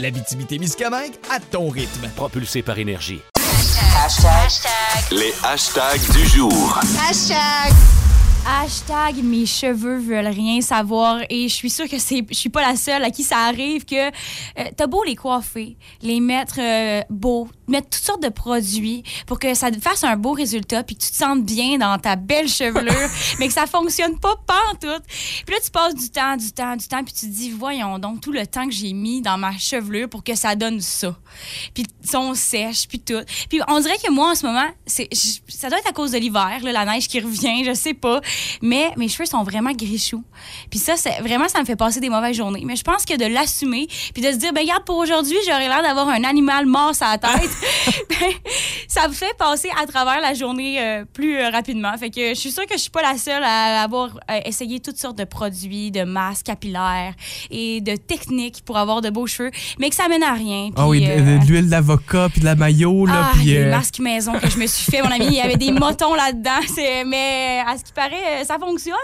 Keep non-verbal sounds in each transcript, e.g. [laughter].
L'Abitibi-Témiscamingue à ton rythme. Propulsé par énergie. Les hashtags du jour. Hashtag. Hashtag mes cheveux veulent rien savoir et je suis sûre que c'est je suis pas la seule à qui ça arrive que euh, t'as beau les coiffer, les mettre euh, beaux, mettre toutes sortes de produits pour que ça te fasse un beau résultat puis que tu te sentes bien dans ta belle chevelure [laughs] mais que ça fonctionne pas pantoute. Puis là tu passes du temps, du temps, du temps puis tu te dis voyons donc tout le temps que j'ai mis dans ma chevelure pour que ça donne ça. Puis ils sont sèches puis tout. Puis on dirait que moi en ce moment c'est ça doit être à cause de l'hiver, la neige qui revient, je sais pas, mais mes cheveux sont vraiment gris-choux. Puis ça c'est vraiment ça me fait passer des mauvaises journées. Mais je pense que de l'assumer puis de se dire ben regarde pour aujourd'hui, j'aurais l'air d'avoir un animal mort à la tête. [laughs] [laughs] ben, ça me fait passer à travers la journée euh, plus euh, rapidement. Fait que je suis sûre que je suis pas la seule à avoir euh, essayé toutes sortes de produits, de masques capillaires et de techniques pour avoir de beaux cheveux, mais que ça mène à rien. Ah oui, de, de l'huile d'avocat, puis de la maillot, là, ah, puis... les masques maison que je me suis fait, mon ami, il y avait des [laughs] motons là-dedans. Mais à ce qui paraît, euh, ça fonctionne.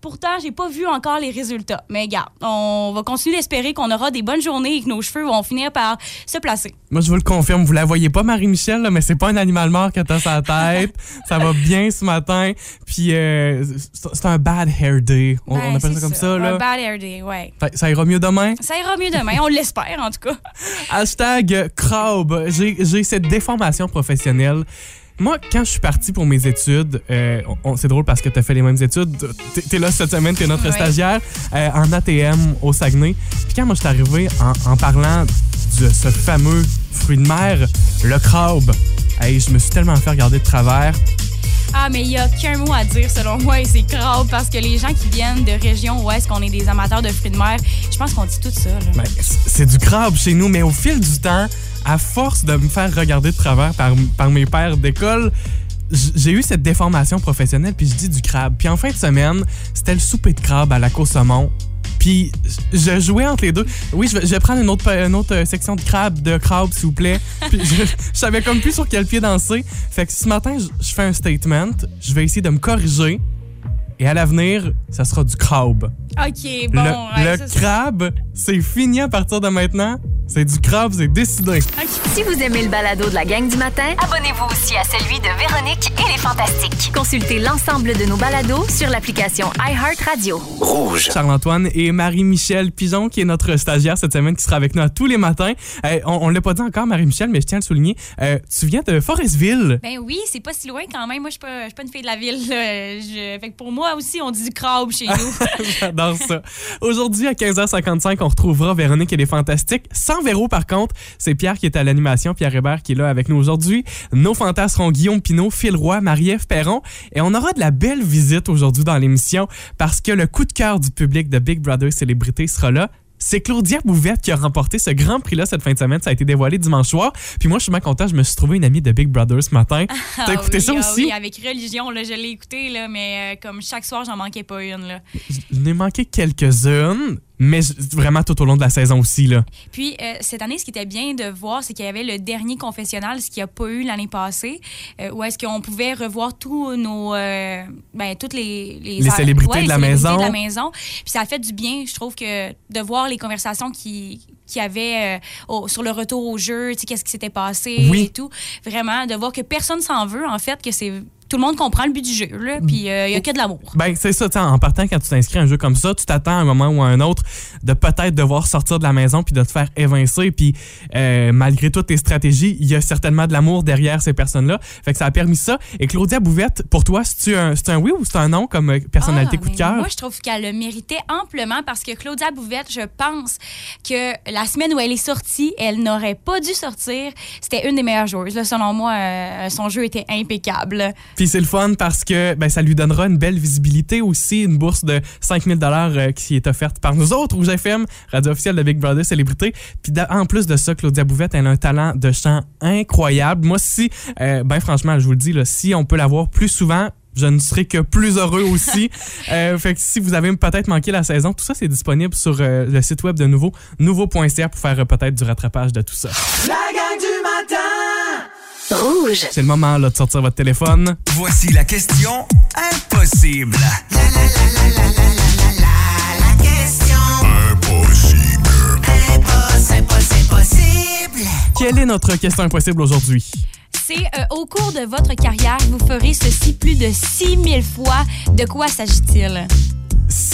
Pourtant, j'ai pas vu encore les résultats. Mais regarde, on va continuer d'espérer qu'on aura des bonnes journées et que nos cheveux vont finir par se placer. Moi, je vous le confirme, vous la voyez pas, Marie-Michel, là, mais c'est pas un animal mort t'as sur la tête. [laughs] ça va bien ce matin. Puis euh, c'est un bad hair day. On, on Ben, appelle ça comme ça, Un là. bad hair day, ouais. Ça ira mieux demain? Ça ira mieux demain, on l'espère en tout cas. [laughs] Hashtag crabe. J'ai cette déformation professionnelle. Moi, quand je suis parti pour mes études, euh, c'est drôle parce que tu as fait les mêmes études. T'es- T'es là cette semaine, t'es notre Ouais. stagiaire euh, en ATM au Saguenay. Puis quand moi, je suis arrivé en, en parlant de ce fameux fruit de mer, le crabe, hey, je me suis tellement fait regarder de travers. Ah, mais il y a qu'un mot à dire selon moi et c'est crabe parce que les gens qui viennent de régions où est-ce qu'on est des amateurs de fruits de mer, je pense qu'on dit tout ça. Ben, c'est du crabe chez nous, mais au fil du temps, à force de me faire regarder de travers par, par mes pères d'école, j'ai eu cette déformation professionnelle, puis je dis du crabe. Puis en fin de semaine, c'était le souper de crabe à la Saumon. Puis je jouais entre les deux. Oui, je vais, prendre une autre, une autre euh, section de crabe, de crabe, s'il vous plaît. [laughs] Puis je, je savais comme plus sur quel pied danser. Fait que ce matin, je, je fais un statement. Je vais essayer de me corriger. Et à l'avenir, ça sera du crabe. OK, bon. le ouais, le ça, c'est- crabe, c'est fini à partir de maintenant. C'est du crabe, c'est décidé. Si vous aimez le balado de la gang du matin, Abonnez-vous aussi à celui de Véronique et les Fantastiques. consultez l'ensemble de nos balados sur l'application iHeartRadio. Rouge. Charles-Antoine et Marie-Michel Pigeon, qui est notre stagiaire cette semaine, qui sera avec nous à tous les matins. Euh, on on l'a pas dit encore, Marie-Michel, mais je tiens à le souligner. Euh, tu viens de Forestville. Ben oui, c'est pas si loin quand même. Moi, je suis pas, je suis pas une fille de la ville. là. Je- Fait que pour moi aussi, on dit du crabe chez nous. [laughs] [laughs] Aujourd'hui, à 15h55, on retrouvera Véronique et les Fantastiques. Sans Véro, par contre, c'est Pierre qui est à l'animation, Pierre Hébert qui est là avec nous aujourd'hui. Nos fantasmes seront Guillaume Pinot, Phil Roy, Marie-Ève Perron. Et on aura de la belle visite aujourd'hui dans l'émission parce que le coup de cœur du public de Big Brother Célébrité sera là. C'est Claudia Bouvette qui a remporté ce grand prix-là cette fin de semaine. Ça a été dévoilé dimanche soir. Puis moi, je suis bien content. Je me suis trouvé une amie de Big Brother ce matin. [laughs] T'as Ah écouté oui, ça ah aussi? oui, avec religion, là, je l'ai écouté, là, mais euh, comme chaque soir, j'en manquais pas une. Là. Je n'ai manqué quelques-unes, mais vraiment tout au long de la saison aussi. Là. Puis, euh, cette année, ce qui était bien de voir, c'est qu'il y avait le dernier confessionnal, ce qu'il n'y a pas eu l'année passée, euh, où est-ce qu'on pouvait revoir tous nos. euh, ben, toutes les. Les célébrités de la les célébrités maison. de la maison. Puis, ça a fait du bien, je trouve, que de voir les conversations qui qu'il y avait euh, sur le retour au jeu, tu sais, qu'est-ce qui s'était passé Oui. et tout. Vraiment, de voir que personne s'en veut, en fait, que c'est tout le monde comprend le but du jeu, là, puis euh, il y a que de l'amour. Ben, c'est ça, en partant, quand tu t'inscris à un jeu comme ça, tu t'attends à un moment ou à un autre de peut-être devoir sortir de la maison puis de te faire évincer. Puis, euh, malgré toutes tes stratégies, il y a certainement de l'amour derrière ces personnes-là. Fait que ça a permis ça. Et Claudia Bouvette, pour toi, c'est un, un oui ou c'est un non comme euh, personnalité Ah, coup de cœur? Moi, je trouve qu'elle le méritait amplement parce que Claudia Bouvette, je pense que la semaine où elle est sortie, elle n'aurait pas dû sortir. C'était une des meilleures joueuses. là. selon moi, euh, son jeu était impeccable. Puis c'est le fun parce que ben, ça lui donnera une belle visibilité aussi, une bourse de 5000 dollars euh, qui est offerte par nous autres, Rouge FM, radio officielle de Big Brother Célébrité. Puis en plus de ça, Claudia Bouvette, elle a un talent de chant incroyable. Moi, si, euh, ben franchement, je vous le dis, là, si on peut l'avoir plus souvent, je ne serai que plus heureux aussi. [laughs] Euh, fait que si vous avez peut-être manqué la saison, tout ça, c'est disponible sur euh, le site web de Nouveau, nouveau.ca pour faire euh, peut-être du rattrapage de tout ça. La gang du Rouge. C'est le moment là, de sortir votre téléphone. Voici la question impossible. Quelle est notre question impossible aujourd'hui? C'est euh, au cours de votre carrière, vous ferez ceci plus de 6000 fois. De quoi s'agit-il?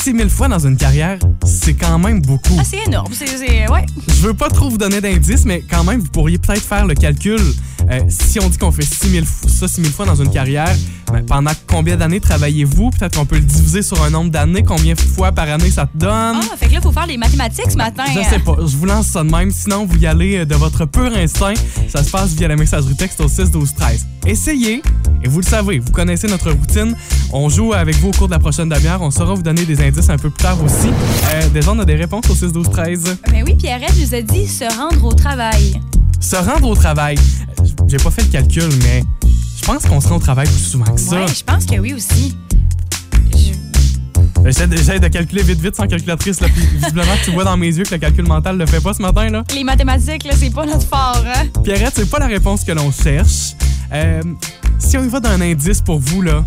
6000 fois dans une carrière, c'est quand même beaucoup. Ah, c'est énorme. C'est, ouais. Je veux pas trop vous donner d'indices, mais quand même, vous pourriez peut-être faire le calcul. Euh, si on dit qu'on fait 6000 f- ça 6000 fois dans une carrière, ben, pendant combien d'années travaillez-vous? Peut-être qu'on peut le diviser sur un nombre d'années. Combien de fois par année ça te donne? Ah, fait que là, il faut faire les mathématiques ce matin. Je sais pas, je vous lance ça de même. Sinon, vous y allez euh, de votre pur instinct. Ça se passe via la messagerie texte au 6 12 13. Essayez, et vous le savez, vous connaissez notre routine. On joue avec vous au cours de la prochaine demi-heure. On saura vous donner des indices un peu plus tard aussi. Euh, déjà, on a des réponses au 6 12 13. Mais oui, Pierrette nous a dit se rendre au travail. Se rendre au travail. Euh, J'ai pas fait le calcul, mais je pense qu'on se rend au travail plus souvent que ça. Ouais, je pense que oui aussi. Je- J'essaie de, de calculer vite, vite sans calculatrice. Là, puis [laughs] visiblement, tu vois dans mes yeux que le calcul mental le fait pas ce matin. là. Les mathématiques, là, c'est pas notre fort, hein? Pierrette, c'est pas la réponse que l'on cherche. Euh, si on y va d'un indice pour vous, là,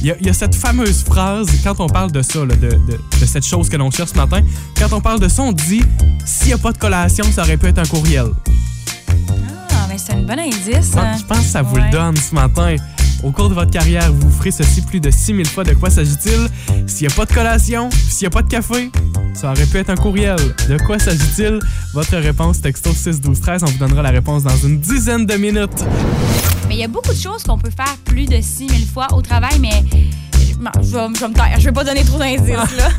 il y, a- il y a cette fameuse phrase, quand on parle de ça, là, de, de- de cette chose que l'on cherche ce matin, quand on parle de ça, on dit s'il n'y a pas de collation, ça aurait pu être un courriel. Ah, mais c'est un bon indice. Bon, hein. je pense que ça vous Ouais. le donne ce matin. Au cours de votre carrière, vous ferez ceci plus de 6000 fois. De quoi s'agit-il? S'il n'y a pas de collation, s'il n'y a pas de café, ça aurait pu être un courriel. De quoi s'agit-il? Votre réponse, texto 6 12 13. On vous donnera la réponse dans une dizaine de minutes. Mais il y a beaucoup de choses qu'on peut faire plus de 6000 fois au travail, mais je vais, je vais me taire. Je vais pas donner trop d'indices, là. [laughs]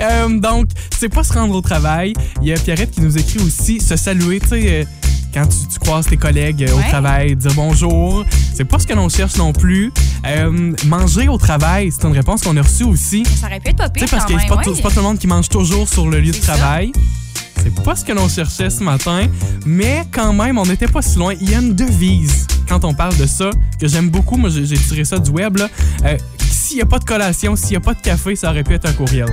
Euh, donc, c'est pas se rendre au travail. Il y a Pierrette qui nous écrit aussi se saluer, tu sais, euh, quand tu, tu croises tes collègues euh, au Ouais. travail, dire bonjour. C'est pas ce que l'on cherche non plus. Euh, manger au travail, c'est une réponse qu'on a reçue aussi. Ça aurait pu être pas Tu pire sais, parce que c'est pas, ouais. pas tout le monde qui mange toujours sur le lieu de ça. travail. C'est pas ce que l'on cherchait ce matin, mais quand même, on n'était pas si loin. Il y a une devise quand on parle de ça que j'aime beaucoup. Moi, j'ai tiré ça du web. Euh, s'il n'y a pas de collation, s'il n'y a pas de café, ça aurait pu être un courriel.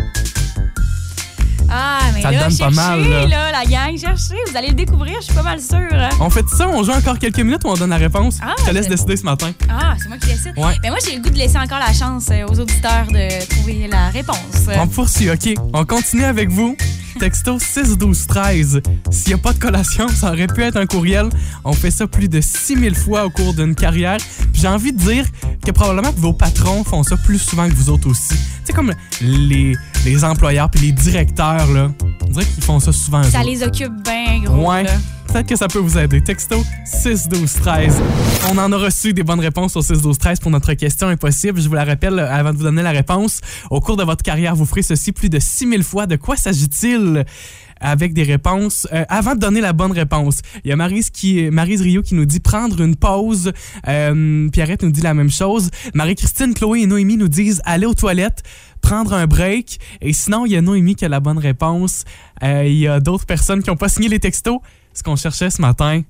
Ah, mais Ça là, donne pas mal, là. là, la gang, cherchez. Vous allez le découvrir, je suis pas mal sûre. On fait ça, on joue encore quelques minutes ou on donne la réponse? Ah, Je te laisse c'est- décider ce matin. Ah, c'est moi qui décide. Ouais. Ben moi, j'ai le goût de laisser encore la chance euh, aux auditeurs de trouver la réponse. On poursuit, OK. On continue avec vous. Texto 6 12 13. S'il n'y a pas de collation, ça aurait pu être un courriel. On fait ça plus de 6000 fois au cours d'une carrière. Puis j'ai envie de dire que probablement que vos patrons font ça plus souvent que vous autres aussi. Sais, comme les, les employeurs puis les directeurs, là. On dirait qu'ils font ça souvent. Ça les occupe bien gros. Ouais. Peut-être que ça peut vous aider. Texto 6 12 13. On en a reçu des bonnes réponses au 6 12 13 pour notre question impossible. Je vous la rappelle euh, avant de vous donner la réponse. Au cours de votre carrière, vous ferez ceci plus de 6000 fois. De quoi s'agit-il? Avec des réponses. Euh, avant de donner la bonne réponse, il y a Marise, qui, Maryse Rio qui nous dit prendre une pause. Euh, Pierrette nous dit la même chose. Marie-Christine, Chloé et Noémie nous disent aller aux toilettes prendre un break. Et sinon, il y a Noémie qui a la bonne réponse. Euh, il y a d'autres personnes qui n'ont pas signé les textos. Ce qu'on cherchait ce matin.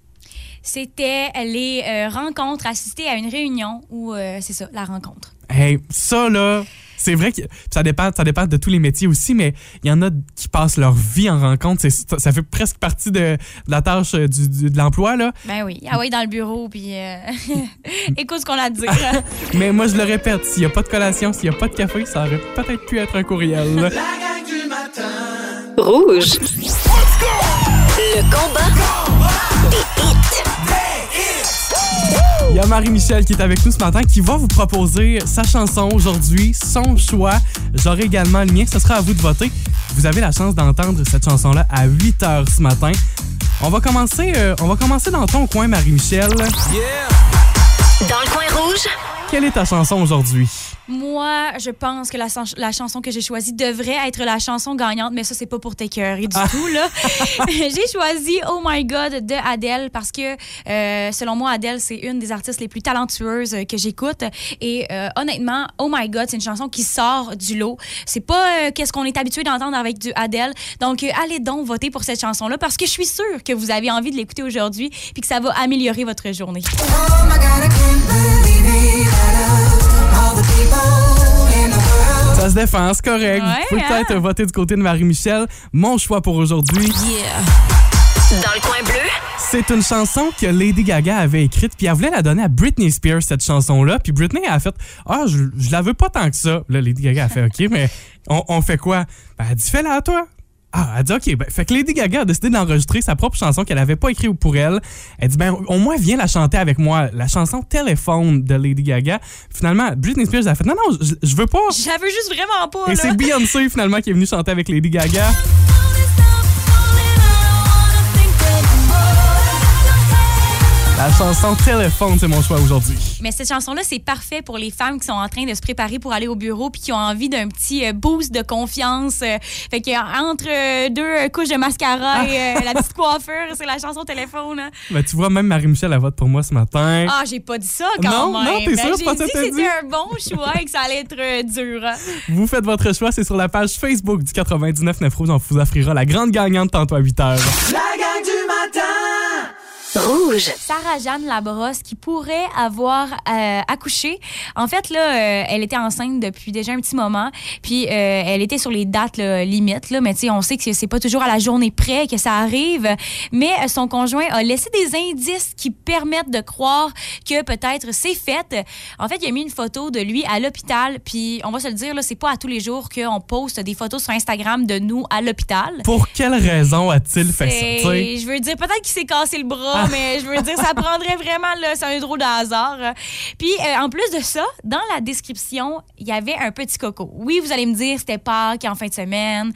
C'était les euh, rencontres, assister à une réunion ou euh, c'est ça, la rencontre. Hey, ça là, c'est vrai que ça dépend, ça dépend de tous les métiers aussi, mais il y en a qui passent leur vie en rencontre. C'est- Ça fait presque partie de, de la tâche euh, du, du- de l'emploi là. Ben oui, ah oui, dans le bureau, puis euh, [laughs] écoute ce qu'on a à dire. [laughs] Mais moi je le répète, s'il n'y a pas de collation, s'il n'y a pas de café, ça aurait peut-être pu être un courriel. La gang du matin Rouge. Le combat des hits. Il y a Marie-Michel qui est avec nous ce matin, qui va vous proposer sa chanson aujourd'hui, son choix. J'aurai également le mien. Ce sera à vous de voter. Vous avez la chance d'entendre cette chanson-là à 8 h ce matin. On va commencer, euh, on va commencer dans ton coin, Marie-Michel. Dans le coin rouge, Quelle est ta chanson aujourd'hui? Moi, je pense que la, chan- la chanson que j'ai choisie devrait être la chanson gagnante, mais ça, c'est pas pour t'écœurer du tout, là. [laughs] [laughs] j'ai choisi Oh My God de Adele parce que, euh, selon moi, Adele, c'est une des artistes les plus talentueuses que j'écoute. Et euh, honnêtement, Oh My God, c'est une chanson qui sort du lot. C'est pas euh, qu'est-ce qu'on est habitué d'entendre avec du Adele. Donc, euh, allez donc voter pour cette chanson-là parce que je suis sûre que vous avez envie de l'écouter aujourd'hui puis que ça va améliorer votre journée. Ça se défend, c'est correct. Ouais, vous pouvez hein? peut-être voter du côté de Marie-Michel. Mon choix pour aujourd'hui, dans le coin bleu, c'est une chanson que Lady Gaga avait écrite, puis elle voulait la donner à Britney Spears, cette chanson-là. Puis Britney a fait Ah, je, je la veux pas tant que ça. Là, Lady Gaga a fait OK, mais on, on fait quoi? Ben, elle dit Fais-la à toi. Ah, elle dit OK. Ben, fait que Lady Gaga a décidé d'enregistrer sa propre chanson qu'elle avait pas écrite pour elle. Elle dit Ben, au moins, viens la chanter avec moi. La chanson Téléphone de Lady Gaga. Finalement, Britney Spears a fait Non, non, je, je veux pas. Veux juste vraiment pas, Et c'est Beyoncé finalement qui est venue chanter avec Lady Gaga. La chanson Téléphone, c'est mon choix aujourd'hui. Mais cette chanson-là, c'est parfait pour les femmes qui sont en train de se préparer pour aller au bureau puis qui ont envie d'un petit euh, boost de confiance. Euh, Fait que euh, entre deux couches de mascara et euh, [laughs] la petite coiffure, c'est la chanson téléphone. hein. Ben, tu vois, même Marie-Michel, elle vote pour moi ce matin. Ah, j'ai pas dit ça quand Non, même. non, t'es Ben, sûre, J'ai pas ça dit t'as que dit? c'était un bon choix et que ça allait être dur. hein. Vous faites votre choix, c'est sur la page Facebook du 99.9 Rouge. On vous offrira la grande gagnante tantôt à 8h. La gang du rouge, Sarah-Jeanne Labrosse qui pourrait avoir euh, accouché. En fait, là, euh, elle était enceinte depuis déjà un petit moment. Puis, euh, elle était sur les dates là, limites. Là, mais tu sais, on sait que c'est pas toujours à la journée près que ça arrive. Mais euh, son conjoint a laissé des indices qui permettent de croire que peut-être c'est fait. En fait, il a mis une photo de lui à l'hôpital. Puis, on va se le dire, là, c'est pas à tous les jours qu'on poste des photos sur Instagram de nous à l'hôpital. Pour quelle raison a-t-il fait ça? Je veux dire, peut-être qu'il s'est cassé le bras, mais je veux dire, ça prendrait vraiment, là, c'est un drôle de hasard. Puis, euh, en plus de ça, dans la description, il y avait un petit coco. Oui, vous allez me dire, c'était Pâques en fin de semaine,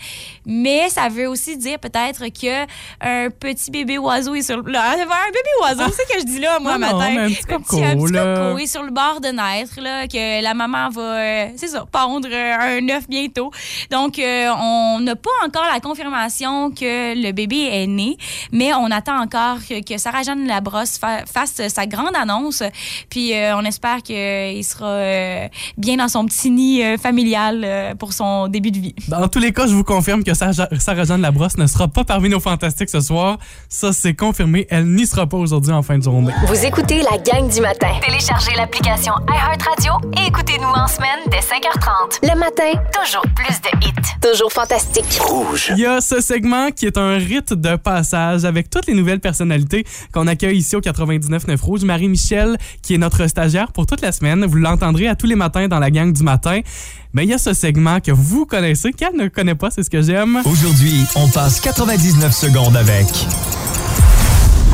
mais ça veut aussi dire peut-être que un petit bébé oiseau est sur le... là, un bébé oiseau, c'est ce que je dis là, moi, Non, non, matin. un petit coco, un petit là. coco est sur le bord de naître, là, que la maman va, euh, c'est ça, pondre euh, un œuf bientôt. Donc, euh, on n'a pas encore la confirmation que le bébé est né, mais on attend encore que, que Sarah-Jeanne Labrosse fa- fasse sa grande annonce. Puis, euh, on espère qu'il sera euh, bien dans son petit nid euh, familial euh, pour son début de vie. Dans tous les cas, je vous confirme que Sarah- Sarah-Jeanne Labrosse ne sera pas parmi nos fantastiques ce soir. Ça, c'est confirmé. Elle n'y sera pas aujourd'hui en fin de journée. vous écoutez la gang du matin. Téléchargez l'application iHeartRadio et écoutez-nous en semaine dès 5h30. Le matin, toujours plus de hits. Toujours fantastique. Rouge. Il y a ce segment qui est un rite de passage avec toutes les nouvelles personnalités qu'on accueille ici au 99.9 Rouge. Marie-Michel, qui est notre stagiaire pour toute la semaine. Vous l'entendrez à tous les matins dans la gang du matin. Mais il y a ce segment que vous connaissez, qu'elle ne connaît pas, c'est ce que j'aime. Aujourd'hui, on passe 99 secondes avec.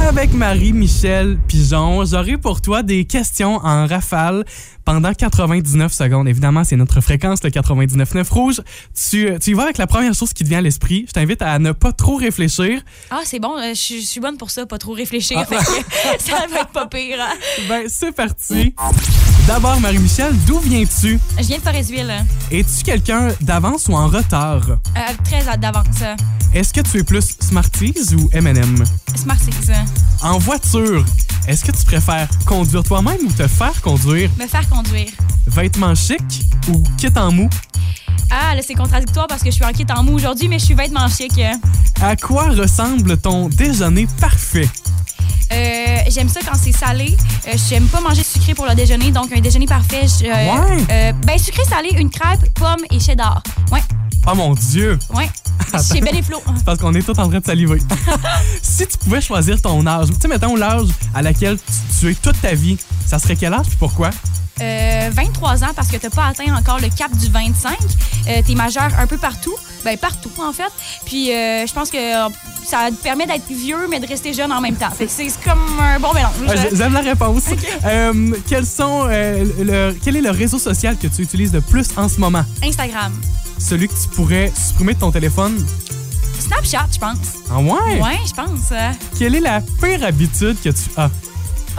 Avec Marie-Michel Pigeon, j'aurai pour toi des questions en rafale pendant 99 secondes. Évidemment, c'est notre fréquence, le 99.9 rouge. Tu, tu y vas avec la première chose qui te vient à l'esprit. Je t'invite à ne pas trop réfléchir. Ah, c'est bon, euh, je suis- je suis bonne pour ça, pas trop réfléchir. Ah. fait que [laughs] ça va être pas pire. hein. Ben, c'est parti. D'abord, Marie-Michel, d'où viens-tu? Je viens de Forestville. Es-tu quelqu'un d'avance ou en retard? Euh, très à- d'avance. Est-ce que tu es plus Smarties ou M&M? Smarties. En voiture, est-ce que tu préfères conduire toi-même ou te faire conduire? Me faire conduire. Vêtements chic ou kit en mou? Ah, là, c'est contradictoire parce que je suis en kit en mou aujourd'hui, mais je suis vêtement chic. À quoi ressemble ton déjeuner parfait? Euh, j'aime ça quand c'est salé. Euh, j'aime pas manger sucré pour le déjeuner, donc un déjeuner parfait. je- euh, Ouais. euh, ben, sucré, salé, une crêpe, pomme et cheddar. Ouais, Oh mon Dieu! ouais. [laughs] Chez Ben et Flo. C'est parce qu'on est tous en train de saliver. [laughs] si tu pouvais choisir ton âge, tu sais, mettons l'âge à laquelle tu, tu es toute ta vie, ça serait quel âge puis pourquoi? Euh, 23 ans parce que t'as pas atteint encore le cap du 25. Euh, T'es majeur un peu partout. Ben, partout, en fait. Puis, euh, je pense que ça te permet d'être vieux, mais de rester jeune en même temps. C'est comme un bon mélange. Ah, J'aime la réponse. Euh, quels sont, euh, le- quel est le réseau social que tu utilises le plus en ce moment? Instagram. Celui que tu pourrais supprimer de ton téléphone? Snapchat, je pense. Ah ouais? Ouais, je pense. euh. Quelle est la pire habitude que tu as?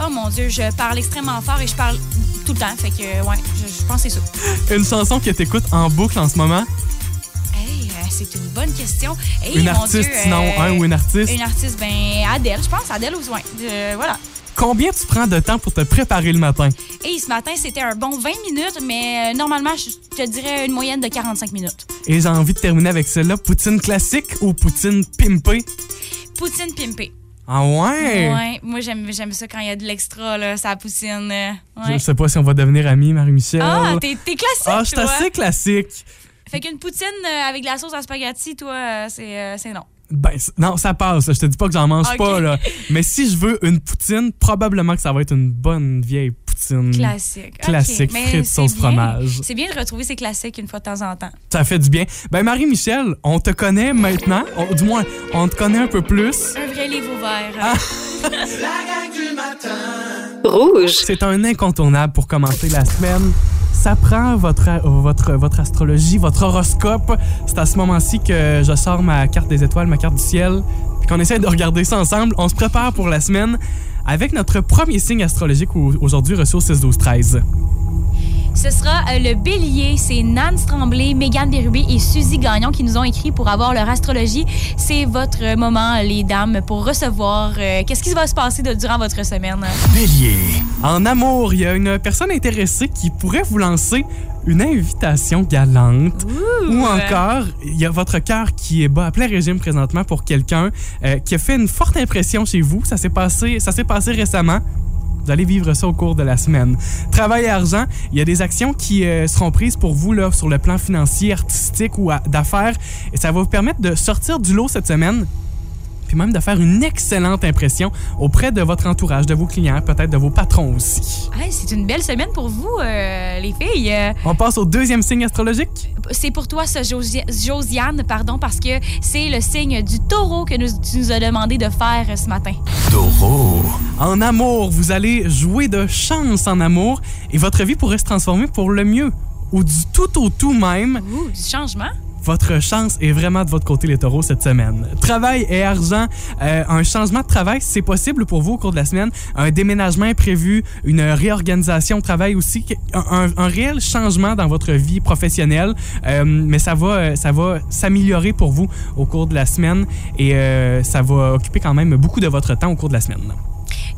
Oh mon Dieu, je parle extrêmement fort et je parle tout le temps. Fait que, ouais, je, je pense que c'est ça. Une chanson que tu écoutes en boucle en ce moment? Euh, c'est une bonne question. Une artiste, Dieu, sinon, euh, un ou une artiste? Une artiste, ben, Adèle, je pense. Adèle aux soins. Euh, voilà. Combien tu prends de temps pour te préparer le matin? Et ce matin, c'était un bon 20 minutes, mais euh, normalement, je te dirais une moyenne de 45 minutes. Et j'ai envie de terminer avec celle-là. Poutine classique ou poutine pimpée? Poutine pimpée. Ah ouais? Ouais, moi, j'aime j'aime ça quand il y a de l'extra, là, ça poutine. euh, Je ouais. sais pas si on va devenir amis, Marie-Michel. Ah, t'es classique, Ah, je suis assez classique. Fait qu'une poutine euh, avec de la sauce à spaghetti, toi, euh, c'est euh, c'est non. Ben, non, ça passe. Je te dis pas que j'en mange pas, là. [laughs] Mais si je veux une poutine, probablement que ça va être une bonne vieille poutine. Classique. Classique, mais frites, c'est sauce, bien. fromage. C'est bien de retrouver ces classiques une fois de temps en temps. Ça fait du bien. Ben, Marie-Michel, on te connaît maintenant. On- du moins, on te connaît un peu plus. Un vrai livre ouvert. Ah. [laughs] La gang du matin. C'est un incontournable pour commencer la semaine. Ça prend votre, votre, votre astrologie, votre horoscope. C'est à ce moment-ci que je sors ma carte des étoiles, ma carte du ciel, puis qu'on essaie de regarder ça ensemble. On se prépare pour la semaine avec notre premier signe astrologique au- aujourd'hui reçu au 6 12 13 Ce sera euh, le bélier. C'est Nance Tremblay, Mégane Bérubé et Suzy Gagnon qui nous ont écrit pour avoir leur astrologie. C'est votre moment, les dames, pour recevoir euh, qu'est-ce qui va se passer de- durant votre semaine? Bélier. En amour, il y a une personne intéressée qui pourrait vous lancer une invitation galante. Ou encore, il y a votre cœur qui est bas à plein régime présentement pour quelqu'un euh, qui a fait une forte impression chez vous. Ça s'est passé, ça s'est passé récemment. Vous allez vivre ça au cours de la semaine. Travail et argent, il y a des actions qui euh, seront prises pour vous là, sur le plan financier, artistique ou d'affaires. Et ça va vous permettre de sortir du lot cette semaine puis même de faire une excellente impression auprès de votre entourage, de vos clients, peut-être de vos patrons aussi. Hey, c'est une belle semaine pour vous, euh, les filles. Euh, On passe au deuxième signe astrologique? c'est pour toi, ce Josi- Josiane, pardon, parce que c'est le signe du taureau que nous- tu nous as demandé de faire euh, ce matin. Taureau. En amour, vous allez jouer de chance en amour et votre vie pourrait se transformer pour le mieux ou du tout au tout même. Ouh, du changement. Votre chance est vraiment de votre côté, les taureaux, cette semaine. Travail et argent, euh, un changement de travail, c'est possible pour vous au cours de la semaine. Un déménagement prévu, une réorganisation de travail aussi, un, un- un réel changement dans votre vie professionnelle. Euh, mais ça va, euh, ça va s'améliorer pour vous au cours de la semaine et euh, ça va occuper quand même beaucoup de votre temps au cours de la semaine.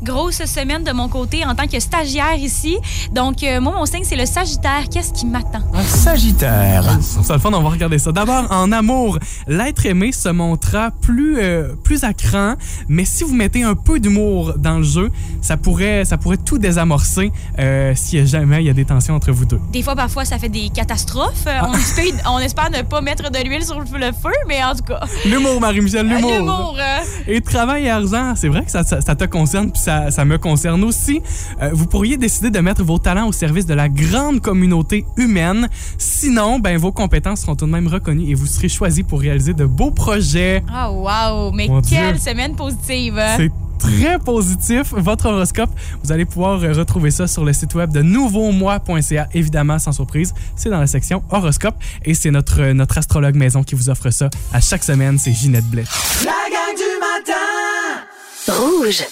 Grosse semaine de mon côté en tant que stagiaire ici. Donc, euh, moi, mon signe, c'est le Sagittaire. Qu'est-ce qui m'attend? Un Sagittaire. C'est le fun, on va regarder ça. D'abord, en amour, l'être aimé se montrera plus, euh, plus à cran, mais si vous mettez un peu d'humour dans le jeu, ça pourrait, ça pourrait tout désamorcer euh, si jamais il y a des tensions entre vous deux. Des fois, parfois, ça fait des catastrophes. Euh, On, espère, on espère ne pas mettre de l'huile sur le feu, le feu, mais en tout cas, L'humour, Marie-Michel, l'humour. l'humour. euh, Et travail et argent, c'est vrai que ça, ça- ça te concerne, puis ça, ça me concerne aussi. Euh, vous pourriez décider de mettre vos talents au service de la grande communauté humaine. Sinon, ben, vos compétences seront tout de même reconnues et vous serez choisi pour réaliser de beaux projets. Ah, wow! Mais Mon quelle Dieu. semaine positive! C'est très positif, votre horoscope. Vous allez pouvoir euh, retrouver ça sur le site web de nouveaumois.ca, évidemment, sans surprise. C'est dans la section horoscope et c'est notre, euh, notre astrologue maison qui vous offre ça à chaque semaine. C'est Ginette Blais. La gang du matin. Rouge.